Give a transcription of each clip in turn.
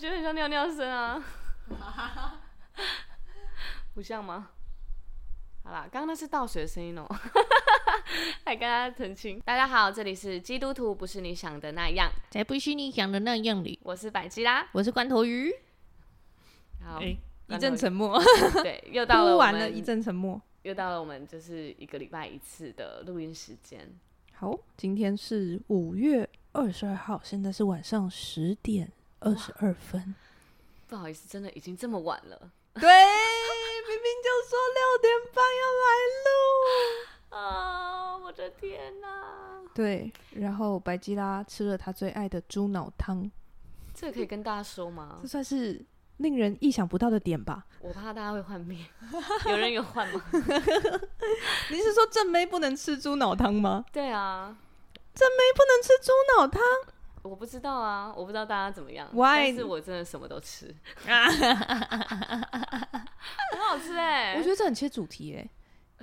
觉得很像尿尿声啊，不像吗？好啦，刚刚那是倒水的声音哦，还跟大家澄清。大家好，这里是基督徒不是你想的那样，才不是你想的那样里。我是百基拉，我是罐头鱼。好，欸、一阵沉默。对，又到了，完了一阵沉默，又到了我们就是一个礼拜一次的录音时间。好，今天是五月二十二号，现在是晚上十点二十二分。不好意思，真的已经这么晚了。对，明明就说六点半要来录 啊！我的天哪！对，然后白吉拉吃了他最爱的猪脑汤，这个可以跟大家说吗？这算是令人意想不到的点吧？我怕大家会幻灭，有人有换吗？你是说正妹不能吃猪脑汤吗？对啊，正妹不能吃猪脑汤。我不知道啊，我不知道大家怎么样。Why? 但是我真的什么都吃，很好吃哎、欸。我觉得这很切主题哎、欸，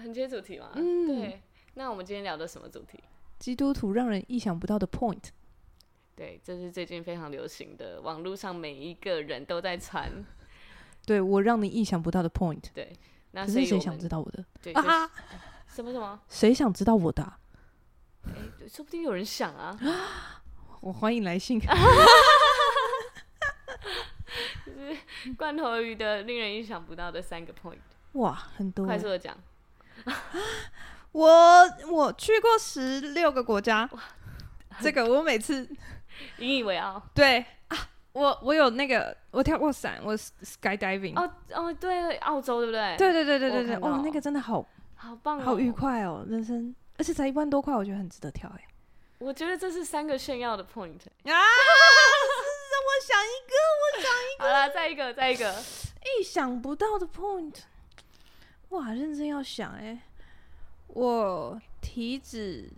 很切主题嘛。嗯，对。那我们今天聊的什么主题？基督徒让人意想不到的 point。对，这是最近非常流行的，网络上每一个人都在传。对，我让你意想不到的 point。对，那可是谁想知道我的？对啊，啊，什么什么？谁想知道我的、啊？哎、欸，说不定有人想啊。我欢迎来信。就是罐头鱼的令人意想不到的三个 point。哇，很多。快速的讲。我我去过十六个国家。这个我每次 引以为傲。对啊，我我有那个我跳过伞，我 skydiving。哦哦，对，澳洲对不对？对对对对对对。哦，那个真的好好棒，哦好愉快哦，人生，而且才一万多块，我觉得很值得跳哎。我觉得这是三个炫耀的 point 啊！让我想一个，我想一个。好了，再一个，再一个。意想不到的 point，哇，认真要想哎、欸。我体脂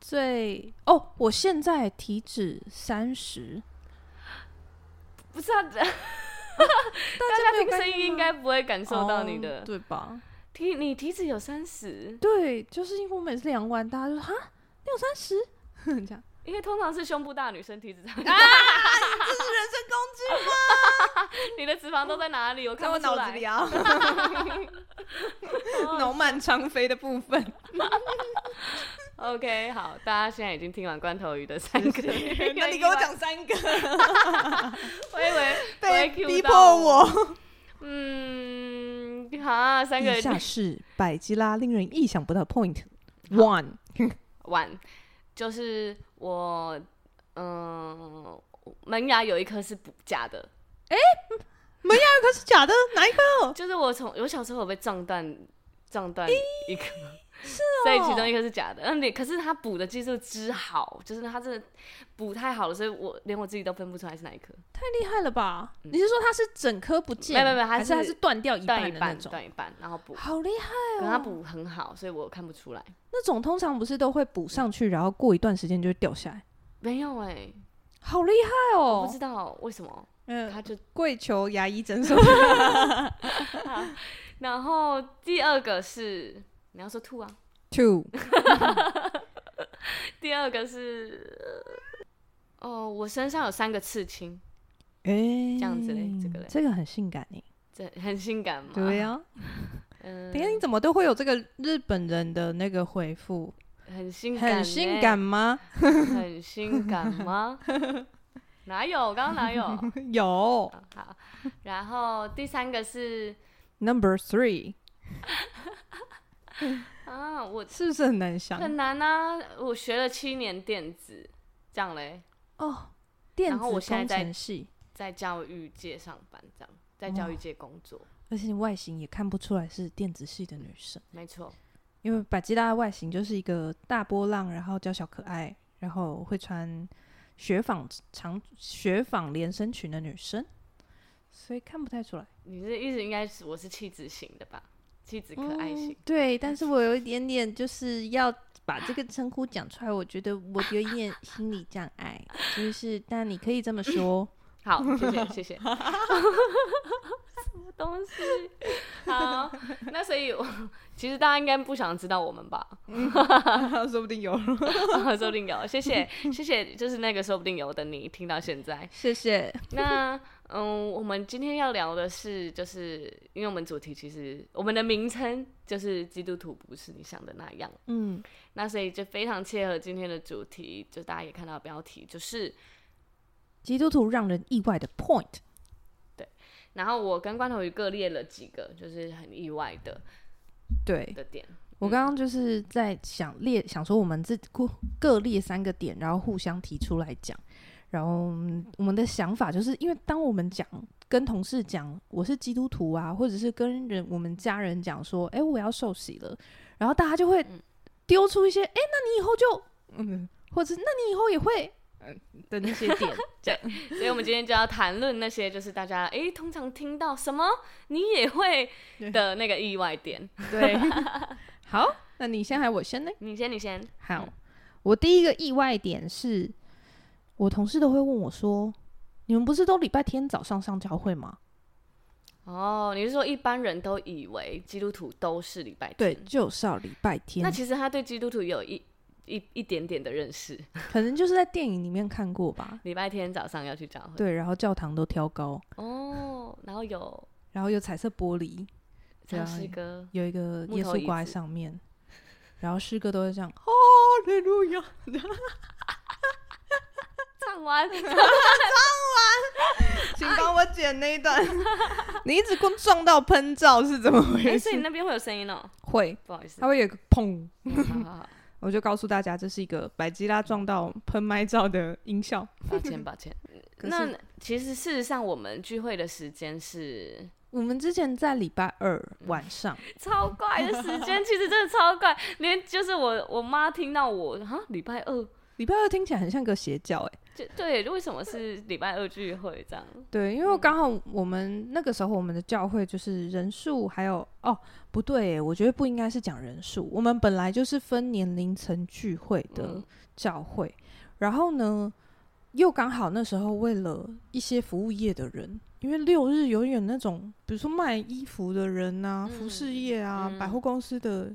最哦，我现在体脂三十，不是啊，大家听声音应该不会感受到你的，哦、对吧？体你体脂有三十？对，就是因为我每次量完，大家就说哈，你有三十？这样，因为通常是胸部大女生体脂大。啊，这是人身攻击吗？你的脂肪都在哪里？我看我脑子里啊。脑满肠肥的部分。OK，好，大家现在已经听完罐头鱼的三个，那你给我讲三个。我以为被逼迫我。嗯，好，三个。以下是百吉拉令人意想不到的 point one one。就是我，嗯、呃，门牙有一颗是补假的。哎、欸，门牙有一颗是假的，哪一颗？就是我从我小时候有被撞断，撞断一颗，是哦，所以其中一颗是假的。嗯，你可是他补的技术之好，就是他真的补太好了，所以我连我自己都分不出来是哪一颗。太厉害了吧？嗯、你是说它是整颗不见？没没没，还是还是断掉一半的那种？断一半，然后补。好厉害哦！可他补很好，所以我看不出来。那种通常不是都会补上去，然后过一段时间就会掉下来？没有哎、欸，好厉害哦！我不知道为什么。嗯，他就跪求牙医诊所。然后第二个是你要说 two 啊，two。第二个是哦，我身上有三个刺青。哎、欸，这样子嘞，这个嘞，这个很性感呢，这很性感吗？对呀、啊。嗯，等下你怎么都会有这个日本人的那个回复？很性感，很性感吗？很性感吗？哪有？我刚刚哪有？有、哦。好，然后第三个是 Number Three。啊，我是不是很难想？很难啊！我学了七年电子，这样嘞。哦，电子工程系，在教育界上班，这样在教育界工作。哦而且你外形也看不出来是电子系的女生，没错，因为百吉拉的外形就是一个大波浪，然后娇小可爱，然后会穿雪纺长雪纺连身裙的女生，所以看不太出来。你的意思应该是我是气质型的吧？气质可爱型、嗯，对，但是我有一点点就是要把这个称呼讲出来，我觉得我有一点心理障碍，就是但你可以这么说。好，谢谢谢谢。什么东西。好，那所以我其实大家应该不想知道我们吧？嗯、说不定有，说不定有。谢谢，谢谢，就是那个说不定有的你听到现在，谢谢。那嗯，我们今天要聊的是，就是因为我们主题其实我们的名称就是基督徒不是你想的那样，嗯，那所以就非常切合今天的主题，就大家也看到标题就是基督徒让人意外的 point。对然后我跟关头鱼各列了几个，就是很意外的，对的点。我刚刚就是在想列，想说我们这各各列三个点，然后互相提出来讲。然后我们的想法就是，因为当我们讲跟同事讲我是基督徒啊，或者是跟人我们家人讲说，哎，我要受洗了，然后大家就会丢出一些，哎，那你以后就 嗯，或者那你以后也会。嗯的那些点，对，所以我们今天就要谈论那些，就是大家哎、欸，通常听到什么你也会的那个意外点。对，好，那你先还是我先呢？你先，你先。好，嗯、我第一个意外点是，我同事都会问我说：“你们不是都礼拜天早上上教会吗？”哦，你是说一般人都以为基督徒都是礼拜天？对，就是要礼拜天。那其实他对基督徒有一。一一点点的认识，可能就是在电影里面看过吧。礼拜天早上要去教会，对，然后教堂都挑高哦，然后有，然后有彩色玻璃，唱诗歌，有一个耶稣挂在上面，然后诗歌都会这样，哈利路亚，唱完，唱完，请帮我剪那一段。你一直光撞到喷罩是怎么回事？所以你那边会有声音哦？会，不好意思，它会有个砰。我就告诉大家，这是一个百吉拉撞到喷麦罩的音效。抱歉，抱歉。那其实事实上，我们聚会的时间是，我们之前在礼拜二晚上。超怪的时间，其实真的超怪。连就是我我妈听到我哈礼拜二，礼拜二听起来很像个邪教哎。对，为什么是礼拜二聚会这样？对，因为刚好我们那个时候我们的教会就是人数还有哦不对，我觉得不应该是讲人数，我们本来就是分年龄层聚会的教会，嗯、然后呢又刚好那时候为了一些服务业的人，因为六日永远那种比如说卖衣服的人啊，嗯、服饰业啊，嗯、百货公司的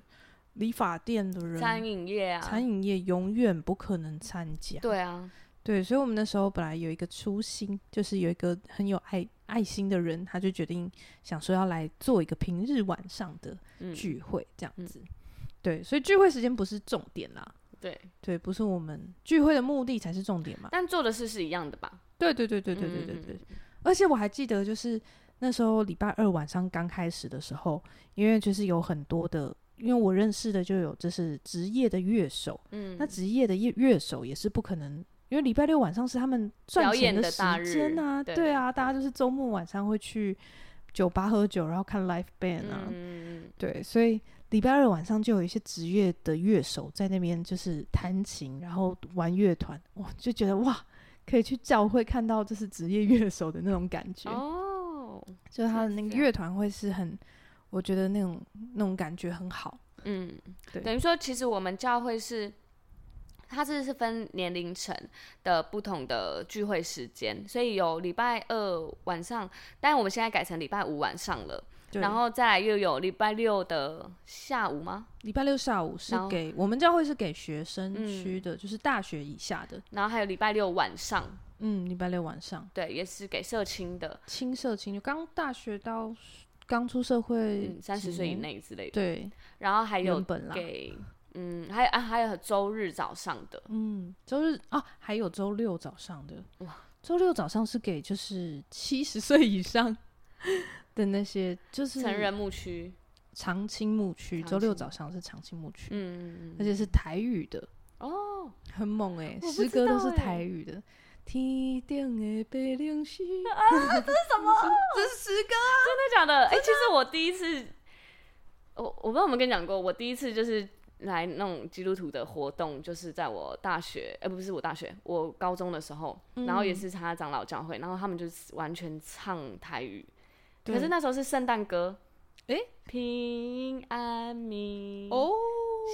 理发店的人，餐饮业啊，餐饮业永远不可能参加。对啊。对，所以，我们那时候本来有一个初心，就是有一个很有爱爱心的人，他就决定想说要来做一个平日晚上的聚会，这样子。嗯嗯、对，所以聚会时间不是重点啦。对，对，不是我们聚会的目的才是重点嘛。但做的事是一样的吧？对，对，对，对，对，对，对，对。嗯、而且我还记得，就是那时候礼拜二晚上刚开始的时候，因为就是有很多的，因为我认识的就有就是职业的乐手，嗯，那职业的乐乐手也是不可能。因为礼拜六晚上是他们赚钱的时间啊，对，啊，大家就是周末晚上会去酒吧喝酒，然后看 live band 啊，嗯、对，所以礼拜二晚上就有一些职业的乐手在那边就是弹琴，然后玩乐团，哇，就觉得哇，可以去教会看到就是职业乐手的那种感觉哦，就他的那个乐团会是很，我觉得那种那种感觉很好，嗯，对，等于说其实我们教会是。它这是分年龄层的不同的聚会时间，所以有礼拜二晚上，但我们现在改成礼拜五晚上了。然后再来又有礼拜六的下午吗？礼拜六下午是给我们教会是给学生区的，嗯、就是大学以下的。然后还有礼拜六晚上，嗯，礼拜六晚上，对，也是给社青的，青社青，就刚大学到刚出社会三十岁以内之类的。对，然后还有给。嗯，还有啊，还有周日早上的，嗯，周日啊，还有周六早上的，哇，周六早上是给就是七十岁以上的那些，就是成人牧区、长青牧区，周六早上是长青牧区，嗯嗯嗯，而且是台语的，哦，很猛哎，诗歌都是台语的，天顶的白龙丝啊，这是什么？这是诗歌啊，真的假的？哎，其实我第一次，我我不知道有没有跟你讲过，我第一次就是。来那种基督徒的活动，就是在我大学，呃，不是我大学，我高中的时候，嗯、然后也是参加长老教会，然后他们就是完全唱台语，可是那时候是圣诞歌，哎、欸，平安米哦，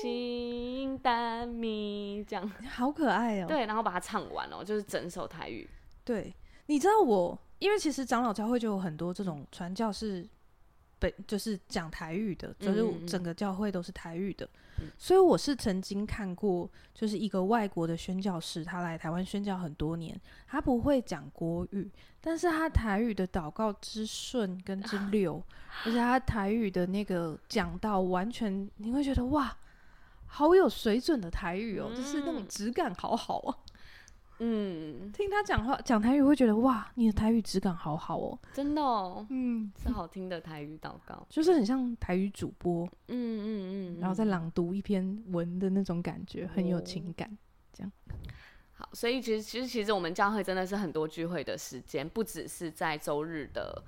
圣诞米这样，好可爱哦，对，然后把它唱完哦，就是整首台语，对，你知道我因为其实长老教会就有很多这种传教士，本就是讲台语的，就是整个教会都是台语的。所以我是曾经看过，就是一个外国的宣教士，他来台湾宣教很多年，他不会讲国语，但是他台语的祷告之顺跟之溜，啊、而且他台语的那个讲到，完全你会觉得哇，好有水准的台语哦，嗯、就是那种质感好好哦。嗯，听他讲话讲台语会觉得哇，你的台语质感好好哦，真的哦，嗯，是好听的台语祷告，就是很像台语主播，嗯嗯嗯，然后再朗读一篇文的那种感觉，很有情感，这样。好，所以其实其实其实我们教会真的是很多聚会的时间，不只是在周日的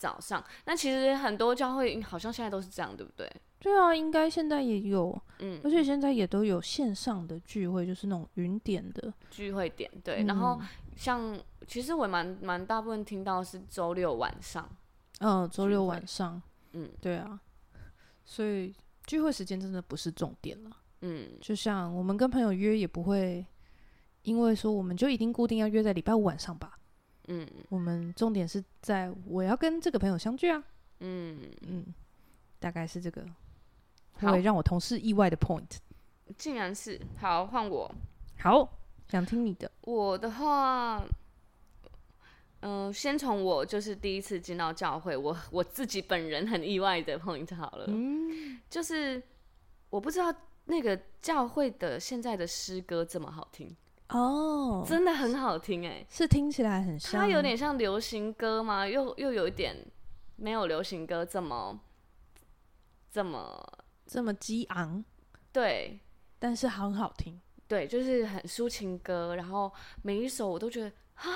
早上，那其实很多教会好像现在都是这样，对不对？对啊，应该现在也有，嗯，而且现在也都有线上的聚会，就是那种云点的。聚会点，对。嗯、然后像其实我蛮蛮大部分听到是周六晚上，嗯，周六晚上，嗯，对啊。所以聚会时间真的不是重点了，嗯，就像我们跟朋友约也不会，因为说我们就一定固定要约在礼拜五晚上吧，嗯，我们重点是在我要跟这个朋友相聚啊，嗯。嗯，大概是这个。会让我同事意外的 point，竟然是。好换我，好想听你的。我的话，嗯、呃，先从我就是第一次进到教会，我我自己本人很意外的 point 好了，嗯，就是我不知道那个教会的现在的诗歌这么好听哦，真的很好听哎、欸，是听起来很像，它有点像流行歌吗？又又有一点没有流行歌这么这么。这么激昂，对，但是很好听，对，就是很抒情歌，然后每一首我都觉得啊，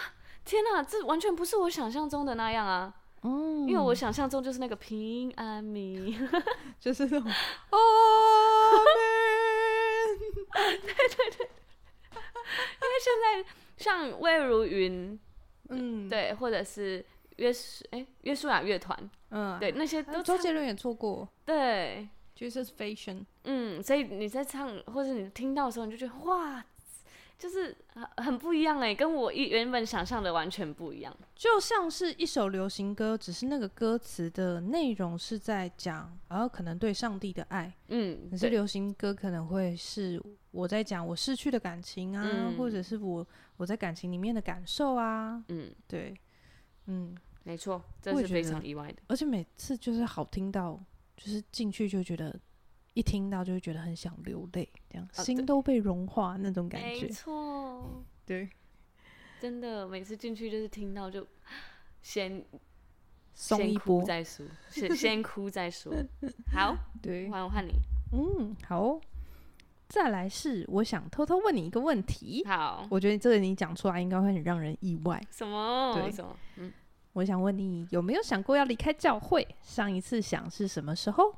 天哪，这完全不是我想象中的那样啊，嗯，因为我想象中就是那个平安米，就是那种，哦，对对对，现在像魏如云，嗯，对，或者是约书，哎，约书亚乐团，嗯，对，那些都周杰伦也做过，对。Jesus Fashion，嗯，所以你在唱或者你听到的时候，你就觉得哇，就是很很不一样哎，跟我一原本想象的完全不一样。就像是一首流行歌，只是那个歌词的内容是在讲，然后可能对上帝的爱，嗯，可是流行歌可能会是我在讲我逝去的感情啊，嗯、或者是我我在感情里面的感受啊，嗯，对，嗯，没错，这是非常意外的，而且每次就是好听到。就是进去就觉得，一听到就会觉得很想流泪，这样、啊、心都被融化那种感觉。没错，对，真的每次进去就是听到就先松一波再说，先先哭再说。好，对，换我换你。嗯，好。再来是我想偷偷问你一个问题。好，我觉得这个你讲出来应该会很让人意外。什么？对，什么？嗯。我想问你有没有想过要离开教会？上一次想是什么时候？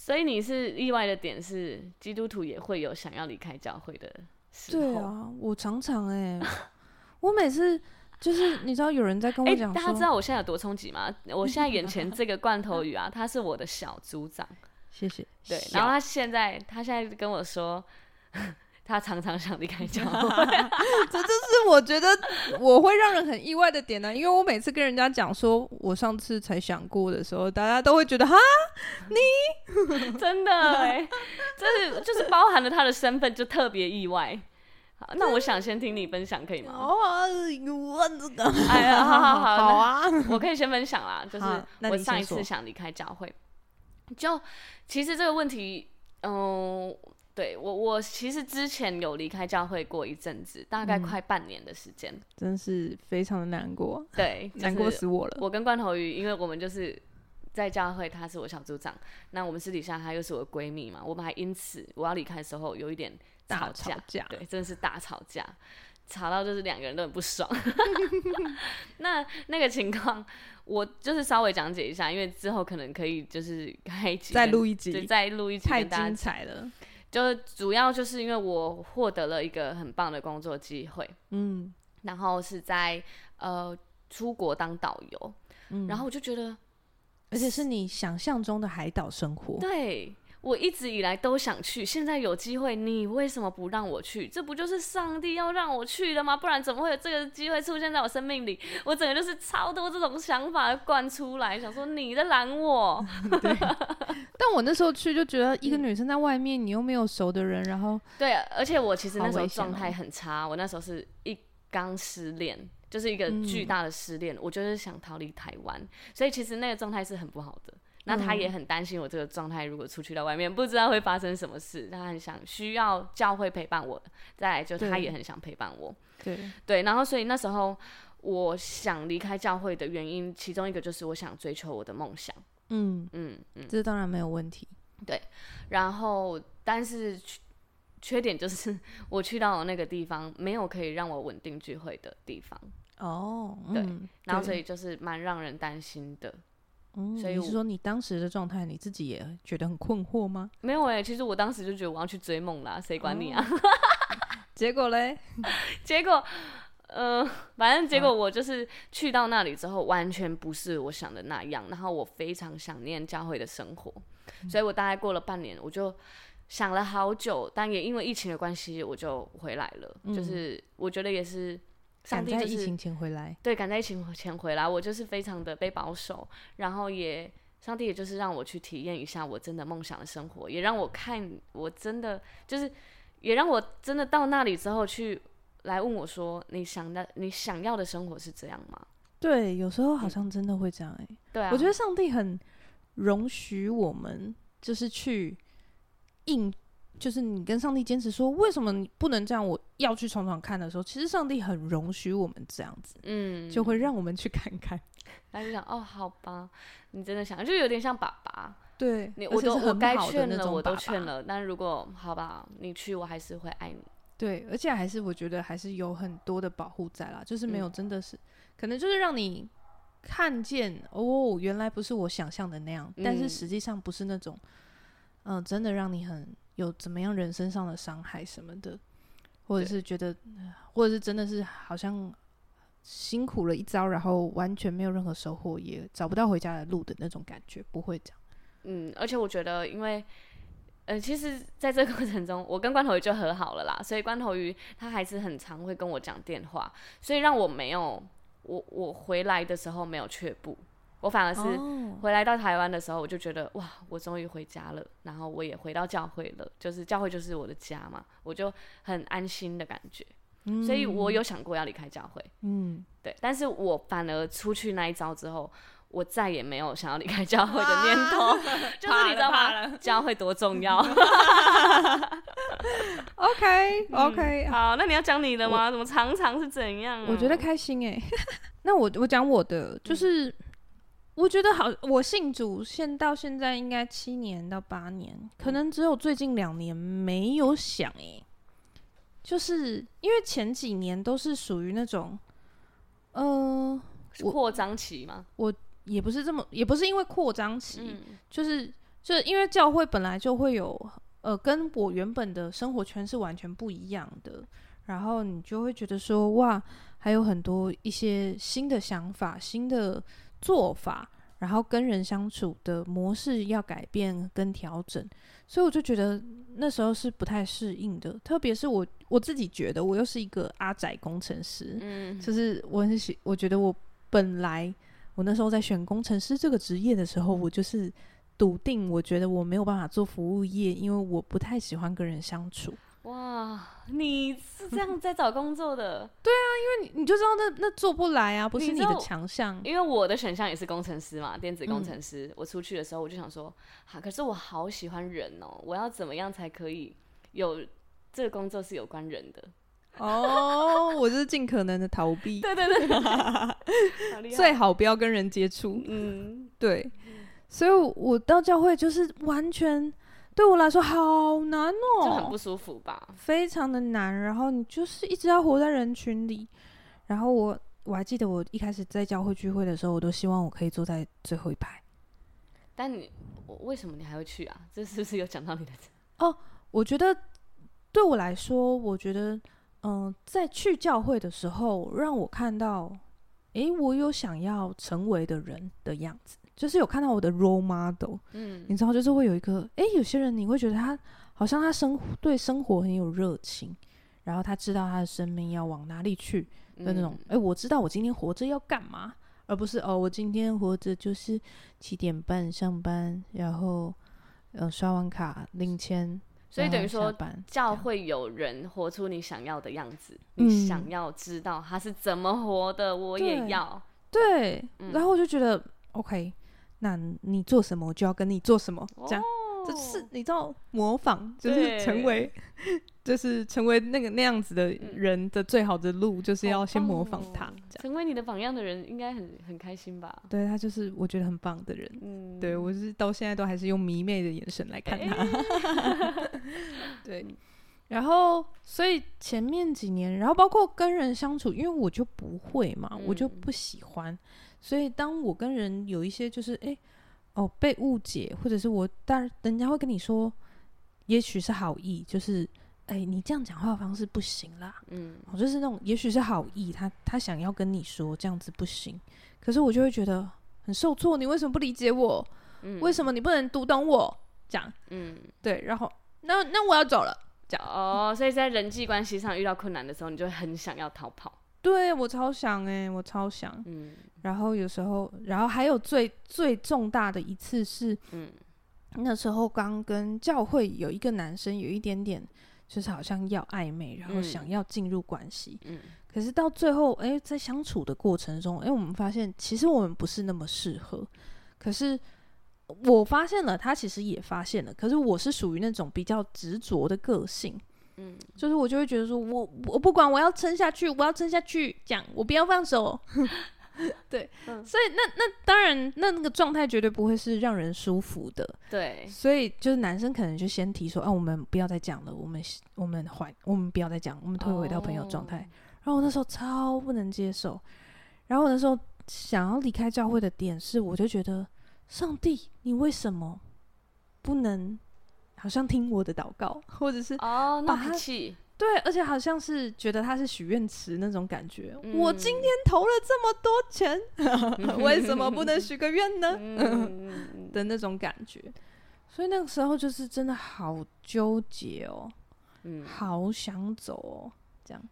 所以你是意外的点是基督徒也会有想要离开教会的时候。对啊，我常常哎、欸，我每次就是你知道有人在跟我讲、欸，大家知道我现在有多冲击吗？我现在眼前这个罐头鱼啊，他是我的小组长，谢谢。对，然后他现在他现在跟我说。他常常想离开 教会，这就是我觉得我会让人很意外的点呢、啊。因为我每次跟人家讲说我上次才想过的时候，大家都会觉得哈，你 真的哎、欸，这是就是包含了他的身份，就特别意外。好，那我想先听你分享，可以吗？哦，问这个，哎呀，好好好，好 啊，我可以先分享啦。就是我上一次想离开教会，就其实这个问题，嗯、呃。对我，我其实之前有离开教会过一阵子，大概快半年的时间，嗯，真是非常的难过。对，难过死我了。我跟罐头鱼，因为我们就是在教会，他是我小组长，那我们私底下她又是我的闺蜜嘛，我们还因此我要离开的时候有一点吵架，大吵架，对，真的是大吵架，吵到就是两个人都很不爽。那那个情况，我就是稍微讲解一下，因为之后可能可以就是开一集，再录一集，再录一集，太精彩了。就主要就是因为我获得了一个很棒的工作机会，嗯，然后是在呃出国当导游，嗯，然后我就觉得，而且是你想象中的海岛生活，对，我一直以来都想去，现在有机会，你为什么不让我去？这不就是上帝要让我去的吗？不然怎么会有这个机会出现在我生命里？我整个就是超多这种想法灌出来，想说你在拦我。对。但我那时候去就觉得，一个女生在外面，嗯、你又没有熟的人，然后对，而且我其实那时候状态很差，我那时候是一刚失恋，就是一个巨大的失恋，嗯、我就是想逃离台湾，所以其实那个状态是很不好的。那他也很担心我这个状态，如果出去到外面，不知道会发生什么事。他很想需要教会陪伴我，再来就他也很想陪伴我。对对，然后所以那时候我想离开教会的原因，其中一个就是我想追求我的梦想。嗯嗯嗯，这当然没有问题。对，然后但是缺点就是 我去到那个地方，没有可以让我稳定聚会的地方。哦，对，然后所以就是蛮让人担心的。嗯，所以你是说你当时的状态，你自己也觉得很困惑吗？没有哎、欸，其实我当时就觉得我要去追梦啦，谁管你啊？哦、结果嘞？结果，呃，反正结果我就是去到那里之后，完全不是我想的那样。然后我非常想念教会的生活，嗯、所以我大概过了半年，我就想了好久，但也因为疫情的关系，我就回来了。嗯、就是我觉得也是。上帝、就是、赶在疫情前回来，对，赶在疫情前回来，我就是非常的被保守，然后也，上帝也就是让我去体验一下我真的梦想的生活，也让我看我真的就是，也让我真的到那里之后去来问我说，你想的你想要的生活是这样吗？对，有时候好像真的会这样哎、欸，对啊，我觉得上帝很容许我们就是去应。就是你跟上帝坚持说，为什么你不能这样？我要去闯闯看的时候，其实上帝很容许我们这样子，嗯，就会让我们去看看。他就想，哦，好吧，你真的想，就有点像爸爸，对，你我都我该劝的我都劝了，但如果好吧，你去，我还是会爱你。对，而且还是我觉得还是有很多的保护在啦，就是没有真的是，嗯、可能就是让你看见哦，原来不是我想象的那样，嗯、但是实际上不是那种，嗯、呃，真的让你很。有怎么样人身上的伤害什么的，或者是觉得，或者是真的是好像辛苦了一遭，然后完全没有任何收获，也找不到回家的路的那种感觉，不会这样。嗯，而且我觉得，因为，呃，其实在这个过程中，我跟关头鱼就和好了啦，所以关头鱼他还是很常会跟我讲电话，所以让我没有，我我回来的时候没有却步。我反而是回来到台湾的时候，我就觉得、oh. 哇，我终于回家了，然后我也回到教会了，就是教会就是我的家嘛，我就很安心的感觉。嗯、所以我有想过要离开教会，嗯，对，但是我反而出去那一招之后，我再也没有想要离开教会的念头，啊、就是你知道吗？教会多重要。OK OK，、嗯、好，那你要讲你的吗？怎么常常是怎样、啊？我觉得开心哎、欸。那我我讲我的，就是。嗯我觉得好，我信主现到现在应该七年到八年，可能只有最近两年没有想诶、欸，就是因为前几年都是属于那种，呃，扩张期吗？我也不是这么，也不是因为扩张期，嗯、就是就是因为教会本来就会有，呃，跟我原本的生活圈是完全不一样的，然后你就会觉得说，哇，还有很多一些新的想法，新的。做法，然后跟人相处的模式要改变跟调整，所以我就觉得那时候是不太适应的。特别是我我自己觉得，我又是一个阿宅工程师，嗯，就是我很喜，我觉得我本来我那时候在选工程师这个职业的时候，我就是笃定，我觉得我没有办法做服务业，因为我不太喜欢跟人相处。哇，你是这样在找工作的？对啊，因为你你就知道那那做不来啊，不是你的强项。因为我的选项也是工程师嘛，电子工程师。嗯、我出去的时候我就想说，哈、啊，可是我好喜欢人哦，我要怎么样才可以有这个工作是有关人的？哦，我就是尽可能的逃避。对对对，最好不要跟人接触。嗯，对。所以我到教会就是完全。对我来说好难哦，就很不舒服吧，非常的难。然后你就是一直要活在人群里。然后我我还记得我一开始在教会聚会的时候，我都希望我可以坐在最后一排。但你我为什么你还会去啊？这是不是有讲到你的？哦，我觉得对我来说，我觉得嗯、呃，在去教会的时候，让我看到，诶，我有想要成为的人的样子。就是有看到我的 role model，嗯，你知道，就是会有一个，哎、欸，有些人你会觉得他好像他生对生活很有热情，然后他知道他的生命要往哪里去的那种，哎、嗯欸，我知道我今天活着要干嘛，而不是哦，我今天活着就是七点半上班，然后呃刷完卡领钱。所以等于说，教会有人活出你想要的样子，嗯、你想要知道他是怎么活的，我也要。对，然后我就觉得，OK，那你做什么，我就要跟你做什么，这样。哦就是你知道模仿，就是成为，就是成为那个那样子的人的最好的路，就是要先模仿他。哦、成为你的榜样的人，应该很很开心吧？对，他就是我觉得很棒的人。嗯，对我是到现在都还是用迷妹的眼神来看他。欸、对，然后所以前面几年，然后包括跟人相处，因为我就不会嘛，嗯、我就不喜欢，所以当我跟人有一些就是哎。欸哦，被误解，或者是我，当然人家会跟你说，也许是好意，就是，哎、欸，你这样讲话的方式不行啦，嗯，我就是那种，也许是好意，他他想要跟你说这样子不行，可是我就会觉得很受挫，你为什么不理解我？嗯，为什么你不能读懂我？这样，嗯，对，然后那那我要走了，哦，所以在人际关系上遇到困难的时候，你就会很想要逃跑。对，我超想哎、欸，我超想。嗯，然后有时候，然后还有最最重大的一次是，嗯，那时候刚跟教会有一个男生有一点点，就是好像要暧昧，然后想要进入关系。嗯，可是到最后，哎，在相处的过程中，哎，我们发现其实我们不是那么适合。可是我发现了，他其实也发现了。可是我是属于那种比较执着的个性。嗯，就是我就会觉得说我，我我不管，我要撑下去，我要撑下去，讲我不要放手。对，嗯、所以那那当然，那那个状态绝对不会是让人舒服的。对，所以就是男生可能就先提说，啊，我们不要再讲了，我们我们还我们不要再讲，我们退回到朋友状态。哦、然后我那时候超不能接受，然后我那时候想要离开教会的点是，我就觉得上帝，你为什么不能？好像听我的祷告，或者是哦，那他气对，而且好像是觉得他是许愿池那种感觉。嗯、我今天投了这么多钱，嗯、为什么不能许个愿呢？嗯、的那种感觉。所以那个时候就是真的好纠结哦，嗯，好想走哦，这样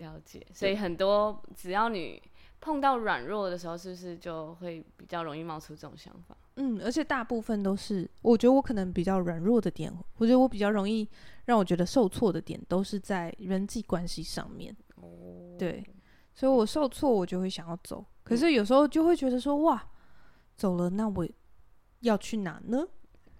了解。所以很多只要你碰到软弱的时候，是不是就会比较容易冒出这种想法？嗯，而且大部分都是，我觉得我可能比较软弱的点，我觉得我比较容易让我觉得受挫的点，都是在人际关系上面。哦，对，所以我受挫，我就会想要走。可是有时候就会觉得说，哇，走了，那我要去哪呢？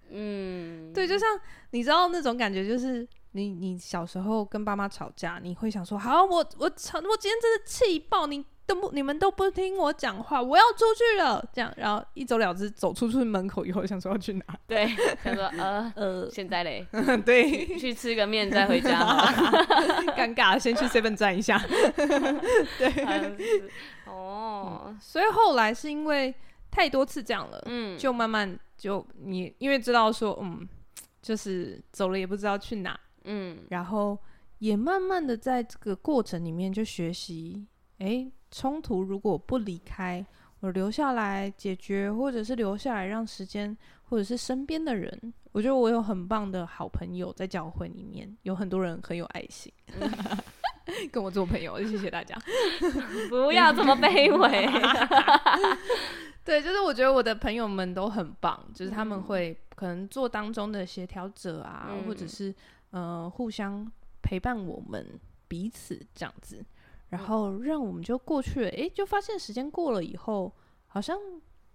嗯，对，就像你知道那种感觉，就是你你小时候跟爸妈吵架，你会想说，好，我我吵，我今天真的气爆你。都不，你们都不听我讲话，我要出去了。这样，然后一走了之，走出去门口以后，想说要去哪？对，想说呃呃，现在嘞，对，去吃个面再回家。尴尬，先去 seven 站一下。对，哦、嗯，所以后来是因为太多次这样了，嗯，就慢慢就你因为知道说，嗯，就是走了也不知道去哪，嗯，然后也慢慢的在这个过程里面就学习，哎。冲突如果不离开，我留下来解决，或者是留下来让时间，或者是身边的人，我觉得我有很棒的好朋友在教会里面，有很多人很有爱心，嗯、跟我做朋友，谢谢大家。不要这么卑微。对，就是我觉得我的朋友们都很棒，就是他们会可能做当中的协调者啊，嗯、或者是呃互相陪伴我们彼此这样子。然后让我们就过去了，诶，就发现时间过了以后，好像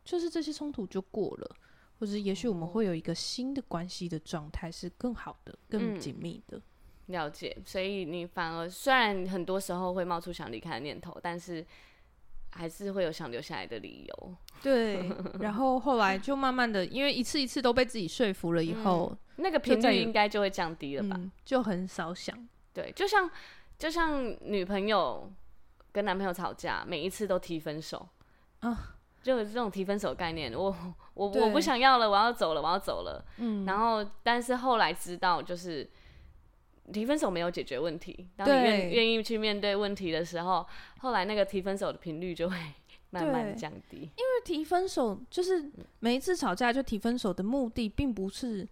就是这些冲突就过了，或者也许我们会有一个新的关系的状态是更好的、更紧密的。嗯，了解。所以你反而虽然很多时候会冒出想离开的念头，但是还是会有想留下来的理由。对。然后后来就慢慢的，因为一次一次都被自己说服了以后，嗯，那个频率应该就会降低了吧？嗯，就很少想。对，就像。就像女朋友跟男朋友吵架，每一次都提分手啊，就有这种提分手概念。我我我不想要了，我要走了，我要走了。嗯，然后但是后来知道，就是提分手没有解决问题。当你愿愿意去面对问题的时候，后来那个提分手的频率就会 慢慢降低。因为提分手就是每一次吵架就提分手的目的，并不是，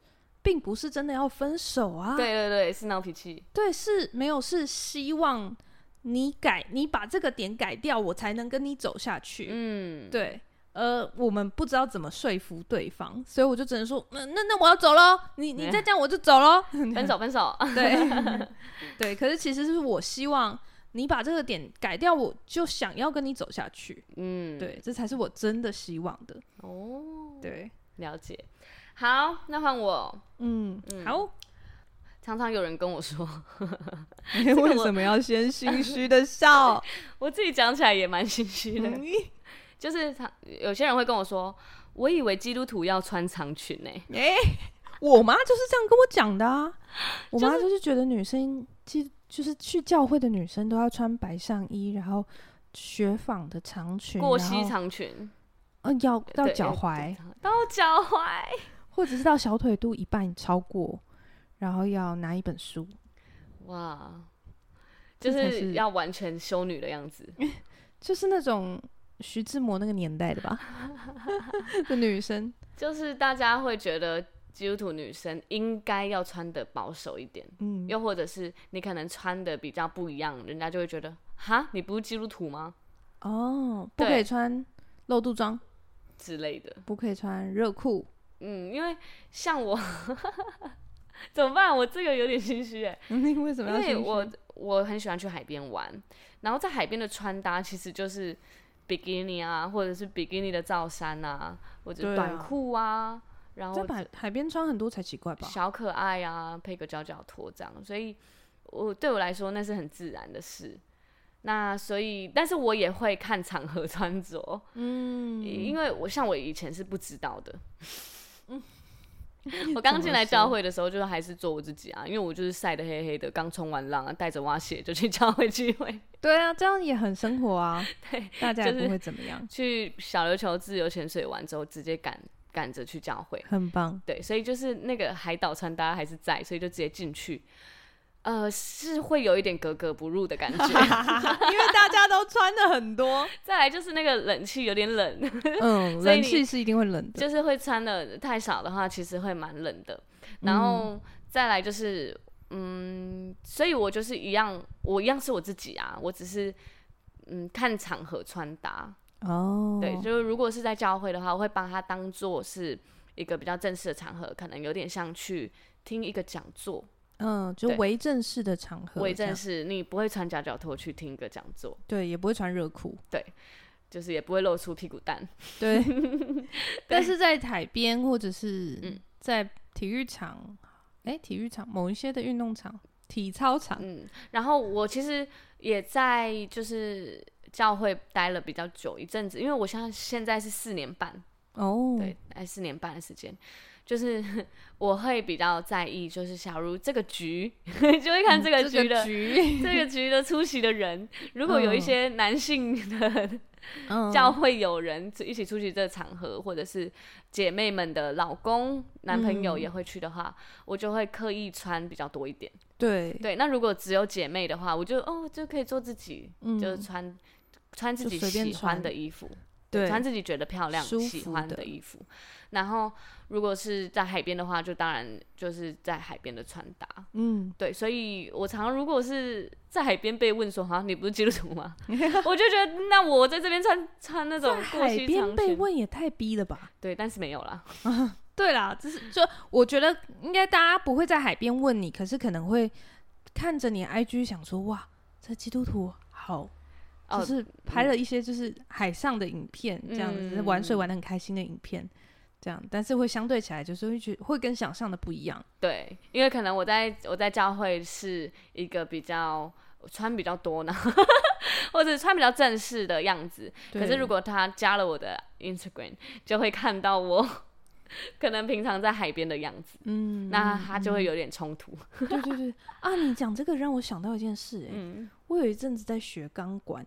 并不是真的要分手啊。对对对，是闹脾气。对，是没有，是希望你改，你把这个点改掉，我才能跟你走下去。嗯，对。呃，我们不知道怎么说服对方，所以我就只能说，那那那我要走喽，你你再这样我就走喽，分手 分手。对 对，可是其实是我希望你把这个点改掉，我就想要跟你走下去。嗯，对，这才是我真的希望的。哦，对，了解。好，那换我。嗯，嗯好。常常有人跟我说，为什么要先心虚的笑？我自己讲起来也蛮心虚的。嗯就是他有些人会跟我说，我以为基督徒要穿长裙呢、欸。哎、欸，我妈就是这样跟我讲的啊。我妈就是觉得女生，其实就是去教会的女生都要穿白上衣，然后雪纺的长裙，过膝长裙，嗯、呃，要到脚踝，到脚踝，或者是到小腿肚一半超过，然后要拿一本书。哇，就是要完全修女的样子，就是那种。徐志摩那个年代的吧，的女生，就是大家会觉得基督徒女生应该要穿的保守一点，嗯，又或者是你可能穿的比较不一样，人家就会觉得，哈，你不是基督徒吗？哦，不可以穿露肚装之类的，不可以穿热裤，嗯，因为像我，怎么办？我这个有点心虚哎，你为什么要？因为我我很喜欢去海边玩，然后在海边的穿搭其实就是。比基尼啊，或者是比基尼的罩衫啊，或者短裤啊，啊然后在海海边穿很多才奇怪吧？小可爱啊，配个脚脚拖这样，所以我对我来说那是很自然的事。那所以，但是我也会看场合穿着，嗯，因为我像我以前是不知道的，嗯。我刚进来教会的时候，就是还是做我自己啊，因为我就是晒得黑黑的，刚冲完浪啊，带着蛙鞋就去教会聚会。对啊，这样也很生活啊。对，大家也不会怎么样。去小琉球自由潜水完之后，直接赶赶着去教会，很棒。对，所以就是那个海岛穿搭还是在，所以就直接进去。呃，是会有一点格格不入的感觉，因为大家都穿的很多。再来就是那个冷气有点冷，嗯，冷气是一定会冷的。就是会穿的太少的话，其实会蛮冷的。然后再来就是，嗯，所以我就是一样，我一样是我自己啊，我只是嗯看场合穿搭哦。对，就是如果是在教会的话，我会把它当做是一个比较正式的场合，可能有点像去听一个讲座。嗯，就为正式的场合，为正式，你不会穿夹脚拖去听一个讲座，对，也不会穿热裤，对，就是也不会露出屁股蛋，对。对但是在海边或者是在体育场，哎、体育场某一些的运动场、体操场，嗯，然后我其实也在就是教会待了比较久一阵子，因为我现在现在是四年半。哦，对，待四年半的时间。就是 我会比较在意，就是假如这个局 就会看这个局的、嗯、这个局，这个局的出席的人，如果有一些男性的、嗯、教会友人一起出席这个场合，或者是姐妹们的老公、男朋友也会去的话，嗯、我就会刻意穿比较多一点。对。对，那如果只有姐妹的话，我就哦就可以做自己，嗯、就是穿穿自己喜欢的衣服。对，穿自己觉得漂亮、喜欢的。衣服。然后，如果是在海边的话，就当然就是在海边的穿搭。嗯，对。所以我常如果是在海边被问说：“哈，你不是基督徒吗？” 我就觉得，那我在这边穿穿那种海边被问也太逼了吧？对，但是没有啦。对啦，只是就我觉得应该大家不会在海边问你，可是可能会看着你 IG 想说：“哇，这基督徒好。”就是拍了一些就是海上的影片，这样子、嗯、玩水玩的很开心的影片，这样，但是会相对起来就是会觉会跟想象的不一样。对，因为可能我在我在教会是一个比较穿比较多呢，或者穿比较正式的样子。可是如果他加了我的 Instagram，就会看到我 可能平常在海边的样子。嗯，那他就会有点冲突。对对对，啊，你讲这个让我想到一件事、欸，哎、嗯，我有一阵子在学钢管。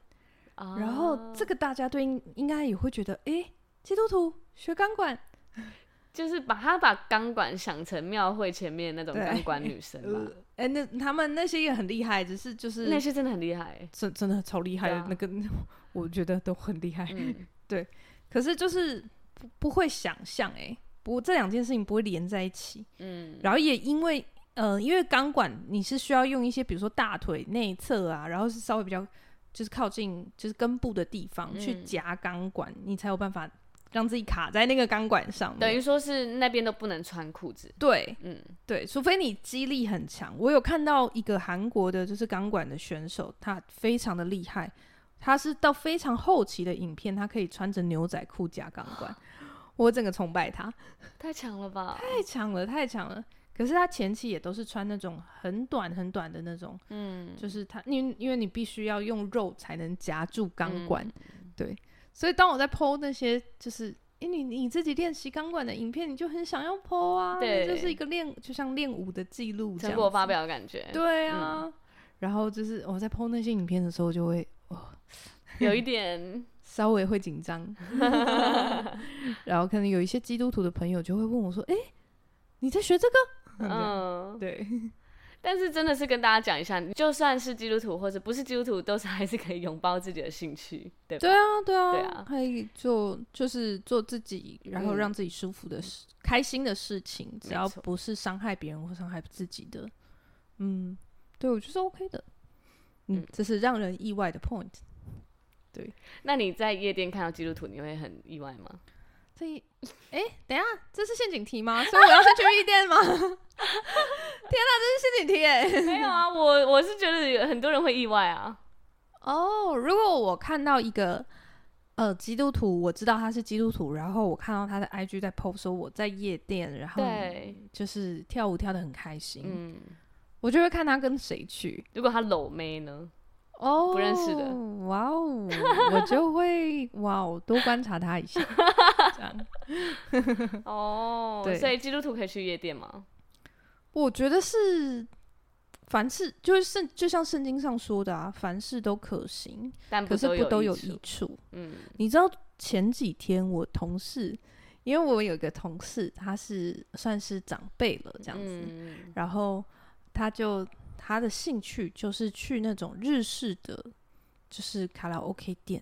然后这个大家对应应该也会觉得，哎，基督徒学钢管，就是把他把钢管想成庙会前面那种钢管女神吧。哎、那他们那些也很厉害，只是就是那些真的很厉害，真真的超厉害的，啊、那个 我觉得都很厉害。嗯、对，可是就是不不会想象哎，不过这两件事情不会连在一起。嗯，然后也因为呃，因为钢管你是需要用一些，比如说大腿内侧啊，然后是稍微比较就是靠近就是根部的地方去夹钢管，嗯、你才有办法。让自己卡在那个钢管上面，等于说是那边都不能穿裤子。对，嗯，对，除非你肌力很强。我有看到一个韩国的，就是钢管的选手，他非常的厉害。他是到非常后期的影片，他可以穿着牛仔裤夹钢管，我整个崇拜他，太强了吧！太强了，太强了。可是他前期也都是穿那种很短很短的那种，嗯，就是他，因为因为你必须要用肉才能夹住钢管，嗯、对。所以当我在 po 那些就是，哎、欸，你你自己练习钢管的影片，你就很想要 po 啊，对，就是一个练，就像练舞的记录，成果发表的感觉。对啊，嗯、然后就是我在 po 那些影片的时候，就会哦，有一点 稍微会紧张，然后可能有一些基督徒的朋友就会问我说，哎、欸，你在学这个？嗯，对。但是真的是跟大家讲一下，就算是基督徒或者不是基督徒，都是还是可以拥抱自己的兴趣，对吧？对啊，对啊，对啊，可以做就是做自己，然后让自己舒服的事、嗯、开心的事情，只要不是伤害别人或伤害自己的，嗯，对我觉得是 OK 的，嗯，这是让人意外的 point。对，那你在夜店看到基督徒，你会很意外吗？这一，哎，等一下，这是陷阱题吗？所以我要先去夜店吗？天哪，这是陷阱题哎！没有啊，我我是觉得很多人会意外啊。哦，如果我看到一个呃基督徒，我知道他是基督徒，然后我看到他的 IG 在 post 说我在夜店，然后就是跳舞跳的很开心，嗯，我就会看他跟谁去。如果他搂妹呢？哦，不认识的，哇哦，我就会哇哦，多观察他一下，这样。哦，对，所以基督徒可以去夜店吗？我觉得是，凡事就是圣，就像圣经上说的啊，凡事都可行，但不可是不都有益处。嗯，你知道前几天我同事，因为我有一个同事，他是算是长辈了这样子，嗯、然后他就。他的兴趣就是去那种日式的，就是卡拉 OK 店，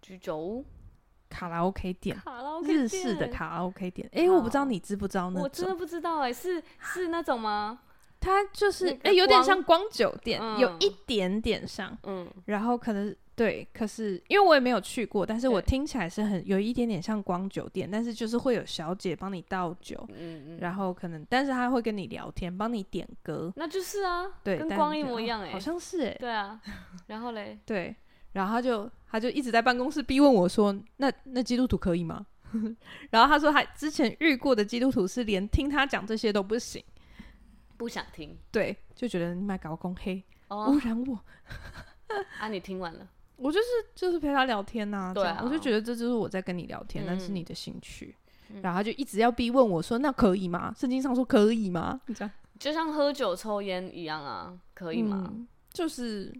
居酒屋，卡拉 OK 店，卡拉 OK 店，日式的卡拉 OK 店。哎、欸，我不知道你知不知道那种？我真的不知道哎、欸，是 是那种吗？它就是哎、欸，有点像光酒店，嗯、有一点点像，嗯，然后可能。对，可是因为我也没有去过，但是我听起来是很有一点点像光酒店，但是就是会有小姐帮你倒酒，嗯嗯，然后可能，但是他会跟你聊天，帮你点歌，那就是啊，对，跟光一模一样哎、欸，好像是哎、欸，对啊，然后嘞，对，然后他就他就一直在办公室逼问我说，那那基督徒可以吗？然后他说他之前遇过的基督徒是连听他讲这些都不行，不想听，对，就觉得你买搞公黑，哦、污染我，啊，你听完了。我就是就是陪他聊天呐、啊，对啊，我就觉得这就是我在跟你聊天，那、嗯、是你的兴趣，嗯、然后他就一直要逼问我说：“那可以吗？圣经上说可以吗？”这样就像喝酒抽烟一样啊，可以吗？嗯、就是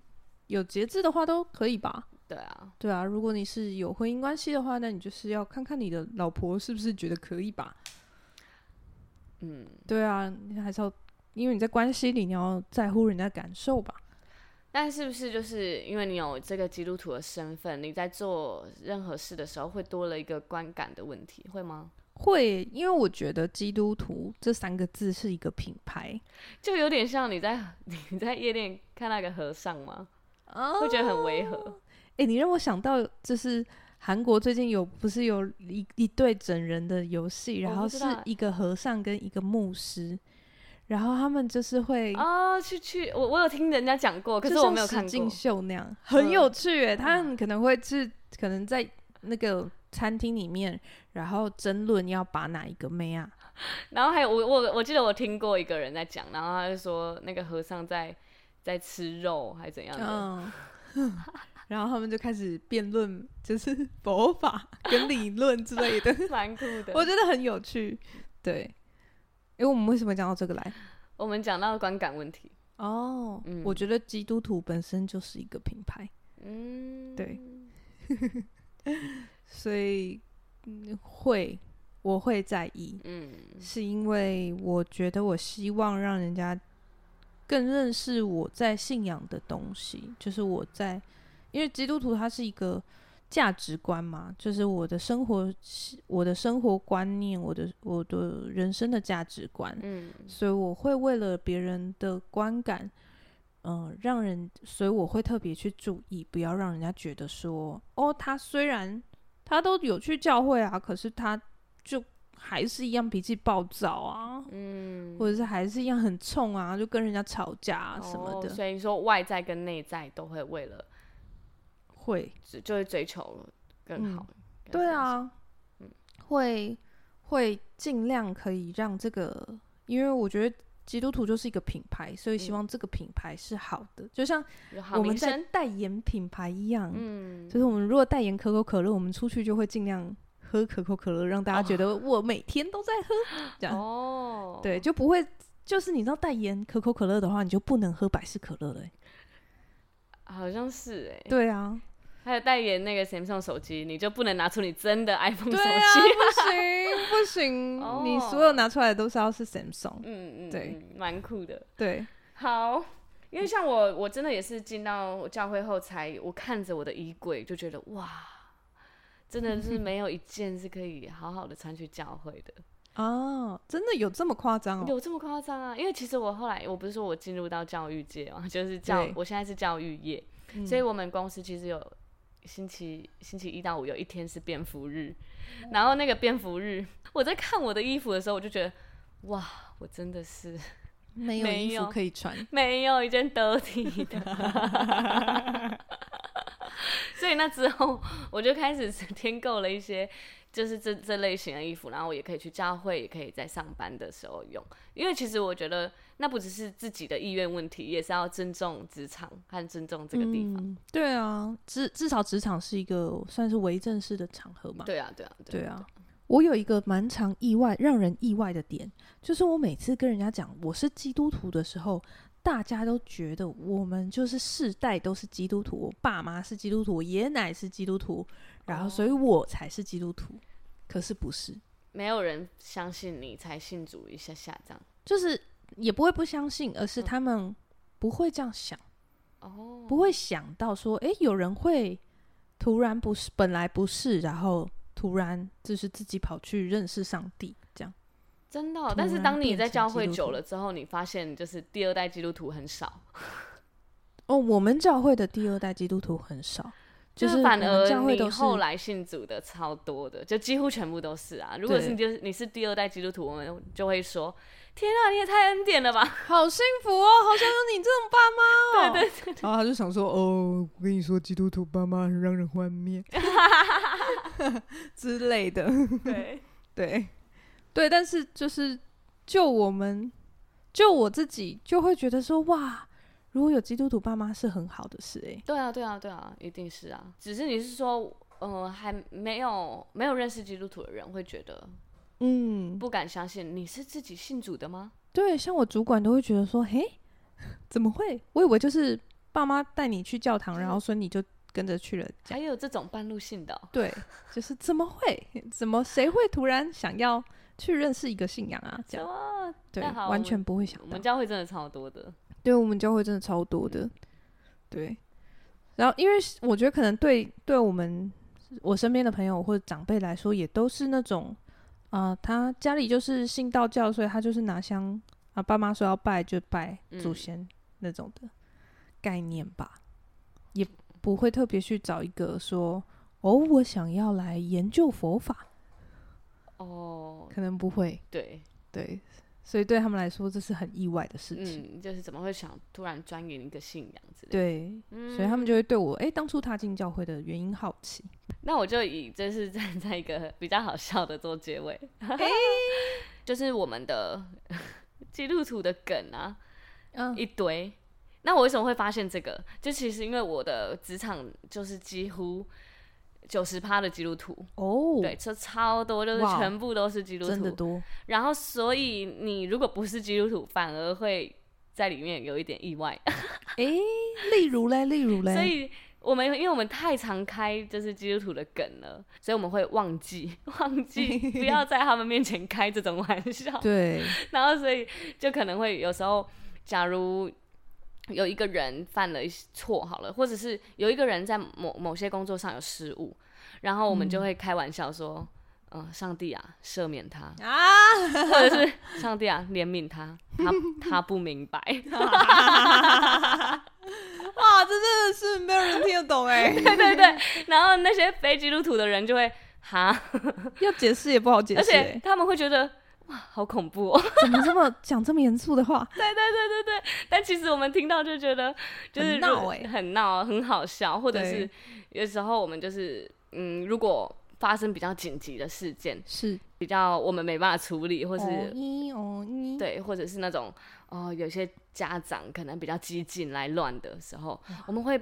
有节制的话都可以吧？对啊，对啊，如果你是有婚姻关系的话，那你就是要看看你的老婆是不是觉得可以吧？嗯，对啊，你还是要，因为你在关系里你要在乎人家的感受吧。但是不是就是因为你有这个基督徒的身份，你在做任何事的时候会多了一个观感的问题，会吗？会，因为我觉得基督徒这三个字是一个品牌，就有点像你在 你在夜店看那个和尚吗？哦，会觉得很违和。哎、欸，你让我想到就是韩国最近有不是有一一对整人的游戏，然后是一个和尚跟一个牧师。然后他们就是会哦，去去，我我有听人家讲过，可是我没有看过。实境秀那样很有趣诶，他们可能会去可能在那个餐厅里面，然后争论要把哪一个妹啊。然后还有我我我记得我听过一个人在讲，然后他就说那个和尚在在吃肉还是怎样的，嗯、然后他们就开始辩论，就是 佛法跟理论之类的，蛮酷的，我觉得很有趣，对。因为我们为什么讲到这个来？我们讲到观感问题哦。嗯，我觉得基督徒本身就是一个品牌。嗯，对。所以会我会在意，嗯，是因为我觉得我希望让人家更认识我在信仰的东西，就是我在，因为基督徒它是一个价值观嘛，就是我的生活、我的生活观念、我的我的人生的价值观，嗯，所以我会为了别人的观感，嗯、呃，让人，所以我会特别去注意，不要让人家觉得说，哦，他虽然他都有去教会啊，可是他。就还是一样脾气暴躁啊，嗯，或者是还是一样很冲啊，就跟人家吵架啊什么的。哦，所以说外在跟内在都会为了会。就会追求更好。嗯，对啊，嗯，会会尽量可以让这个，因为我觉得基督徒就是一个品牌，所以希望这个品牌是好的，嗯，就像我们在代言品牌一样，嗯，就是我们如果代言可口可乐，我们出去就会尽量。喝可口可乐，让大家觉得我每天都在喝，这样哦，对，就不会，就是你知道代言可口可乐的话，你就不能喝百事可乐了，好像是哎，对啊，还有代言那个 Samsung 手机，你就不能拿出你真的 iPhone 手机，对啊，不行不行，哦，你所有拿出来的都是要是 Samsung，嗯嗯，对，蛮酷的，对，好，因为像我，我真的也是进到教会后才，我看着我的衣柜就觉得哇。真的是没有一件是可以好好的穿去教会的。哦，真的有这么夸张哦？有这么夸张啊？因为其实我后来我不是说我进入到教育界嘛，就是教我现在是教育业，嗯，所以我们公司其实有星期星期一到五有一天是便服日，然后那个便服日，我在看我的衣服的时候，我就觉得哇，我真的是没有衣服可以穿，没有，没有一件得体的。所以那之后，我就开始添购了一些，就是这这类型的衣服，然后我也可以去教会，也可以在上班的时候用。因为其实我觉得，那不只是自己的意愿问题，也是要尊重职场和尊重这个地方。嗯、对啊，至至少职场是一个算是为正式的场合嘛。对啊，对啊，对啊。我有一个蛮常意外、让人意外的点，就是我每次跟人家讲我是基督徒的时候。大家都觉得我们就是世代都是基督徒，我爸妈是基督徒，我爷爷奶奶是基督徒，然后所以我才是基督徒。可是不是，没有人相信你才信主一下下这样，就是也不会不相信，而是他们不会这样想，哦，不会想到说，诶，有人会突然不是，本来不是，然后突然就是自己跑去认识上帝这样。真的、哦，但是当你在教会久了之后，你发现就是第二代基督徒很少。哦，我们教会的第二代基督徒很少，就是反而你后来信主的超多的，就几乎全部都是啊。如果是就是你是第二代基督徒，我们就会说：天啊，你也太恩典了吧，好幸福哦，好想有你这种爸妈哦。对对对，然后他就想说：哦，我跟你说，基督徒爸妈很让人幻灭 之类的。对对。对，但是就是，就我们，就我自己，就会觉得说，哇，如果有基督徒爸妈是很好的事，哎。对啊，对啊，对啊，一定是啊。只是你是说，呃，还没有没有认识基督徒的人会觉得，嗯，不敢相信你是自己信主的吗？对，像我主管都会觉得说，嘿，怎么会？我以为就是爸妈带你去教堂，然后所以你就跟着去了。还有这种半路信的哦？对，就是怎么会？怎么谁会突然想要？去认识一个信仰啊，这样么对，完全不会想到。我们教会真的超多的，对，我们教会真的超多的，对。然后，因为我觉得可能对对我们我身边的朋友或者长辈来说，也都是那种啊、呃，他家里就是信道教，所以他就是拿香啊，爸妈说要拜就拜祖先那种的概念吧，也不会特别去找一个说哦，我想要来研究佛法。哦，可能不会，对对，所以对他们来说这是很意外的事情。嗯，就是怎么会想突然钻研一个信仰之类的？对，嗯，所以他们就会对我，哎，当初踏进教会的原因好奇。那我就以这是站在一个比较好笑的做结尾，欸、就是我们的 基督徒的梗啊，嗯，一堆。那我为什么会发现这个？就其实因为我的职场就是几乎。九十趴的基督徒哦，oh, 对，这超多，就是全部都是基督徒，真的多。然后，所以你如果不是基督徒，反而会在里面有一点意外。哎、欸，例如嘞，例如嘞，所以我们因为我们太常开就是基督徒的梗了，所以我们会忘记 忘记不要在他们面前开这种玩笑。对，然后所以就可能会有时候，假如有一个人犯了一些错好了，或者是有一个人在某某些工作上有失误，然后我们就会开玩笑说。上帝啊，赦免他啊，或者是 上帝啊，怜悯他，他 他不明白。哇，这真的是没有人听得懂哎。对对对，然后那些非基督徒的人就会哈，要解释也不好解释，而且他们会觉得哇，好恐怖哦，怎么这么讲这么严肃的话？对对对对对，但其实我们听到就觉得就是闹哎，很闹，很好笑，或者是有时候我们就是嗯，如果。发生比较紧急的事件，是比较我们没办法处理，或是对，或者是那种哦，有些家长可能比较激进来乱的时候，我们会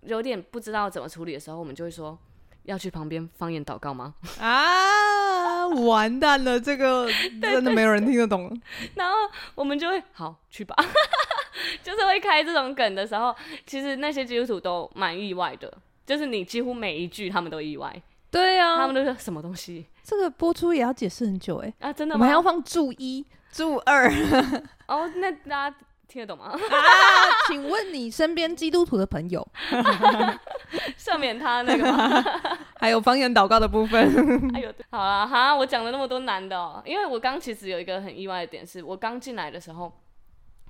有点不知道怎么处理的时候，我们就会说要去旁边方言祷告吗？啊，完蛋了，这个 真的没有人听得懂。然后我们就会好去吧，就是会开这种梗的时候，其实那些基督徒都蛮意外的，就是你几乎每一句他们都意外。对呀、啊，他们都说什么东西？这个播出也要解释很久哎啊，真的吗？我们还要放注一、注二哦，那大家听得懂吗？啊，请问你身边基督徒的朋友，赦免他那个吗？还有方言祷告的部分。哎呦，好啦哈，我讲了那么多难的哦，因为我刚其实有一个很意外的点是，我刚进来的时候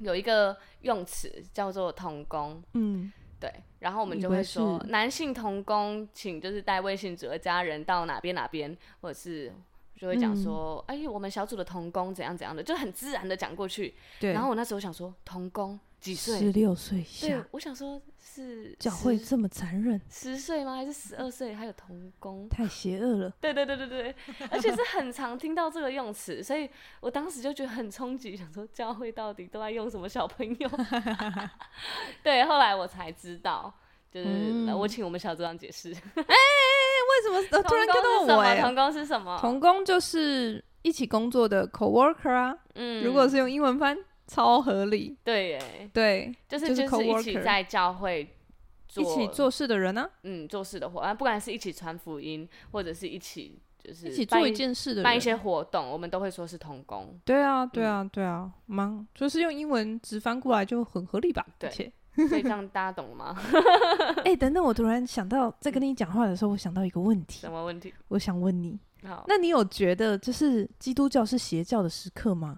有一个用词叫做童工，嗯。对，然后我们就会说男性同工，请就是带微信组的家人到哪边哪边，或者是就会讲说，嗯、哎，我们小组的童工怎样怎样的，就很自然的讲过去。对，然后我那时候想说，童工。几岁？十六岁以下。我想说，是教会这么残忍？十岁吗？还是十二岁？还有童工？太邪恶了。对对对对对，而且是很常听到这个用词，所以我当时就觉得很冲击，想说教会到底都在用什么小朋友？对，后来我才知道，就是、嗯、我请我们小组长解释。哎、欸，为什么突然跟到我、欸？童工是什么？童工就是一起工作的 coworker 啊。嗯，如果是用英文翻。超合理，对耶，对，就是就是一起在教会做一起做事的人呢、啊，嗯，做事的伙伴，不管是一起传福音，或者是一起就是一起做一件事的人，办一些活动，我们都会说是同工。对啊，对啊，对啊，忙、嗯、就是用英文直翻过来就很合理吧？对，所以这样大家懂了吗？哎、欸，等等，我突然想到，在跟你讲话的时候，我想到一个问题。什么问题？我想问你，好，那你有觉得就是基督教是邪教的时刻吗？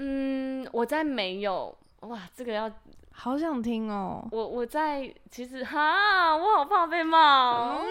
嗯，我在没有哇，这个要好想听哦。我我在其实哈，我好怕被骂。嗯，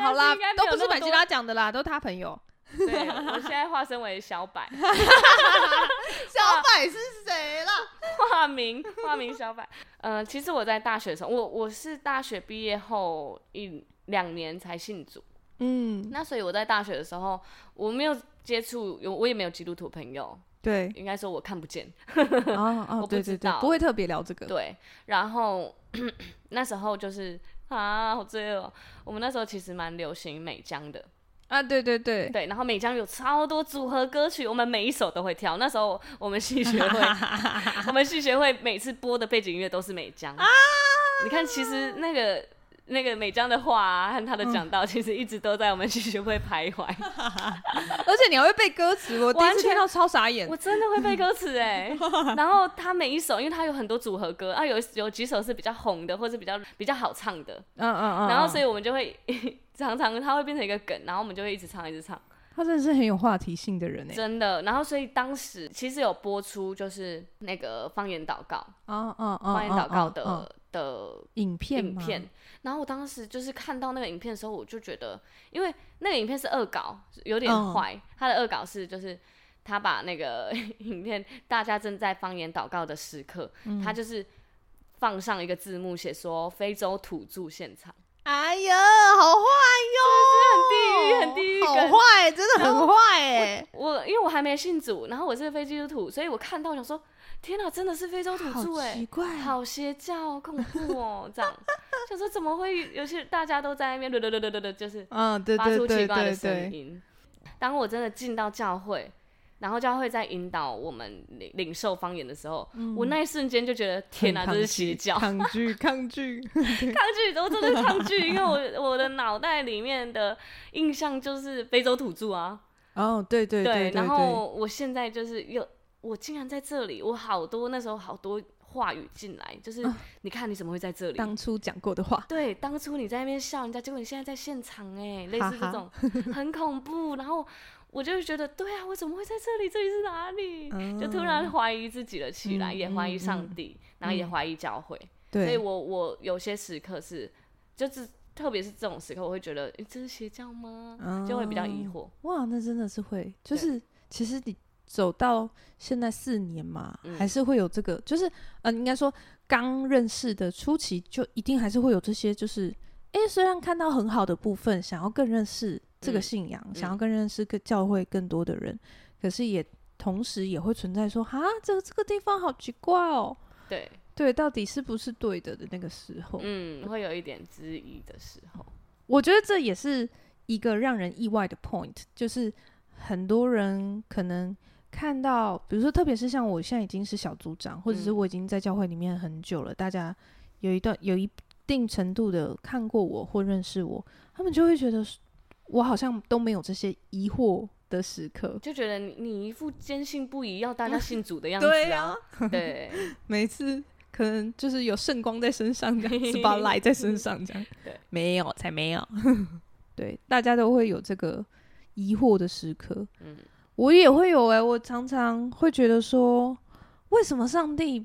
好啦，都不是百吉拉讲的啦，都是他朋友。对，我现在化身为小百。小百是谁啦？化名化名小百。呃，其实我在大学的时候，我我是大学毕业后一两年才信主。嗯，那所以我在大学的时候，我没有接触，有我也没有基督徒朋友。对，应该说我看不见，哦哦，我不知道，不会特别聊这个。对，然后 那时候就是啊，好罪恶。我们那时候其实蛮流行美江的啊，对对对对。然后美江有超多组合歌曲，我们每一首都会跳。那时候我们系学会，我们系学会每次播的背景音乐都是美江啊。你看，其实那个。那个美江的话、啊、和他的讲道，其实一直都在我们系学会徘徊，而且你还会背歌词，我第一次听到超傻眼，我真的会背歌词哎。然后他每一首，因为他有很多组合歌啊，有有几首是比较红的，或是比较比较好唱的，嗯嗯嗯。然后所以我们就会 常常他会变成一个梗，然后我们就会一直唱一直唱。他真的是很有话题性的人哎，真的。然后所以当时其实有播出就是那个方言祷告，哦哦哦，方言祷告的。的影片，影片，然后我当时就是看到那个影片的时候，我就觉得，因为那个影片是恶搞，有点坏。他的恶搞是，就是他把那个 影片，大家正在方言祷告的时刻，他就是放上一个字幕，写说非洲土著现场。哎呀，好坏哟，很地狱，很地狱，好坏，真的很坏哎。我因为我还没信主，然后我是非基督徒，所以我看到想说。天哪，真的是非洲土著哎，奇怪，好邪教，恐怖哦，这样，想说怎么会有些大家都在那边，对对对对对，就是发出奇怪的声音。当我真的进到教会，然后教会在引导我们领领受方言的时候，嗯、我那一瞬间就觉得天哪，这是邪教，抗拒 抗拒。抗拒，我真的抗拒，因为我我的脑袋里面的印象就是非洲土著啊。哦，对对对，对，对，然后我现在就是又，我竟然在这里，我好多那时候好多话语进来，就是、哦、你看你怎么会在这里？当初讲过的话，对，当初你在那边笑人家，结果你现在在现场，哎，类似这种很恐怖。然后我就觉得，对啊，我怎么会在这里？这里是哪里？嗯、就突然怀疑自己了起来，嗯、也怀疑上帝，嗯、然后也怀疑教会。对、嗯，所以我我有些时刻是，就是。特别是这种时刻，我会觉得，诶、欸，这是邪教吗？嗯、就会比较疑惑。哇，那真的是会，就是其实你走到现在四年嘛，嗯、还是会有这个，就是呃，应该说刚认识的初期，就一定还是会有这些，就是哎、欸，虽然看到很好的部分，想要更认识这个信仰，嗯、想要更认识个教会更多的人，嗯、可是也同时也会存在说，啊，这个这个地方好奇怪哦。对。对，到底是不是对的的那个时候，嗯，会有一点质疑的时候。我觉得这也是一个让人意外的 point，就是很多人可能看到，比如说，特别是像我现在已经是小组长，或者是我已经在教会里面很久了，嗯、大家有一段有一定程度的看过我或认识我，他们就会觉得我好像都没有这些疑惑的时刻，就觉得你你一副坚信不疑要大家信主的样子啊，对啊，对，每次。可能就是有圣光在身上，这样是把赖在身上，这样对，没有才没有，对，大家都会有这个疑惑的时刻，嗯，我也会有哎、欸，我常常会觉得说，为什么上帝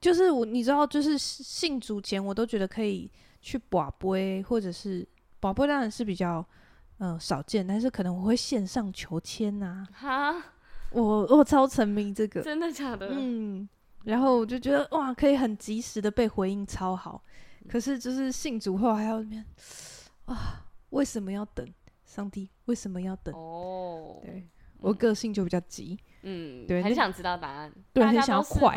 就是我，你知道，就是信主前，我都觉得可以去寡杯，或者是寡杯当然是比较嗯、呃、少见，但是可能我会线上求签呐、啊，哈，我我超沉迷这个，真的假的？嗯。然后我就觉得哇，可以很及时的被回应，超好。可是就是信主后还要那边啊，为什么要等？上帝为什么要等？哦，对，我个性就比较急，嗯，对，很想知道答案，对，很想要快，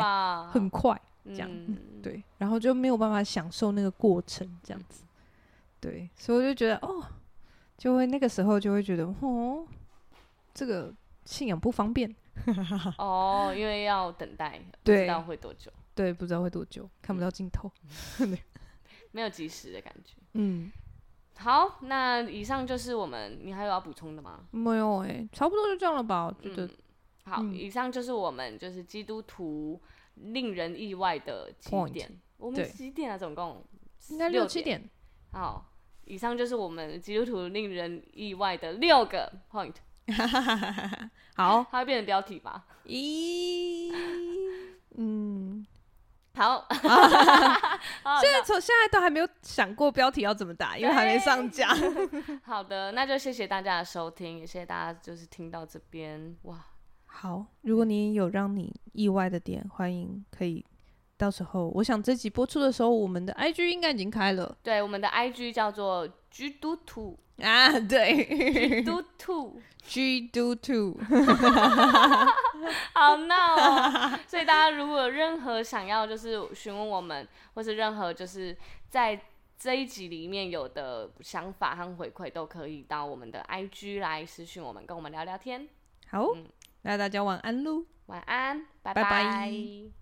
很快这样，嗯，对，然后就没有办法享受那个过程，这样子，对，所以我就觉得哦，就会那个时候就会觉得哦，这个信仰不方便。哦，因为要等待，不知道会多久。对，不知道会多久，看不到尽头，没有及时的感觉。嗯，好，那以上就是我们，你还有要补充的吗？没有哎、欸，差不多就这样了吧？我觉得。嗯、好，嗯、以上就是我们就是基督徒令人意外的几点。Point 我们几点啊？总共应该六七点。好，以上就是我们基督徒令人意外的六个 point。好，它会变成标题吧？咦，嗯，好，现在从现在都还没有想过标题要怎么打，因为还没上架。好的，那就谢谢大家的收听，也谢谢大家就是听到这边。哇，好，如果你有让你意外的点，欢迎可以到时候，我想这集播出的时候，我们的 IG 应该已经开了。对，我们的 IG 叫做基督徒。啊，对，do two，G do two，好闹哦！所以大家如果有任何想要就是询问我们，或是任何就是在这一集里面有的想法和回馈，都可以到我们的 IG 来私讯我们，跟我们聊聊天。好，那、嗯、大家晚安喽，晚安，拜拜。拜拜。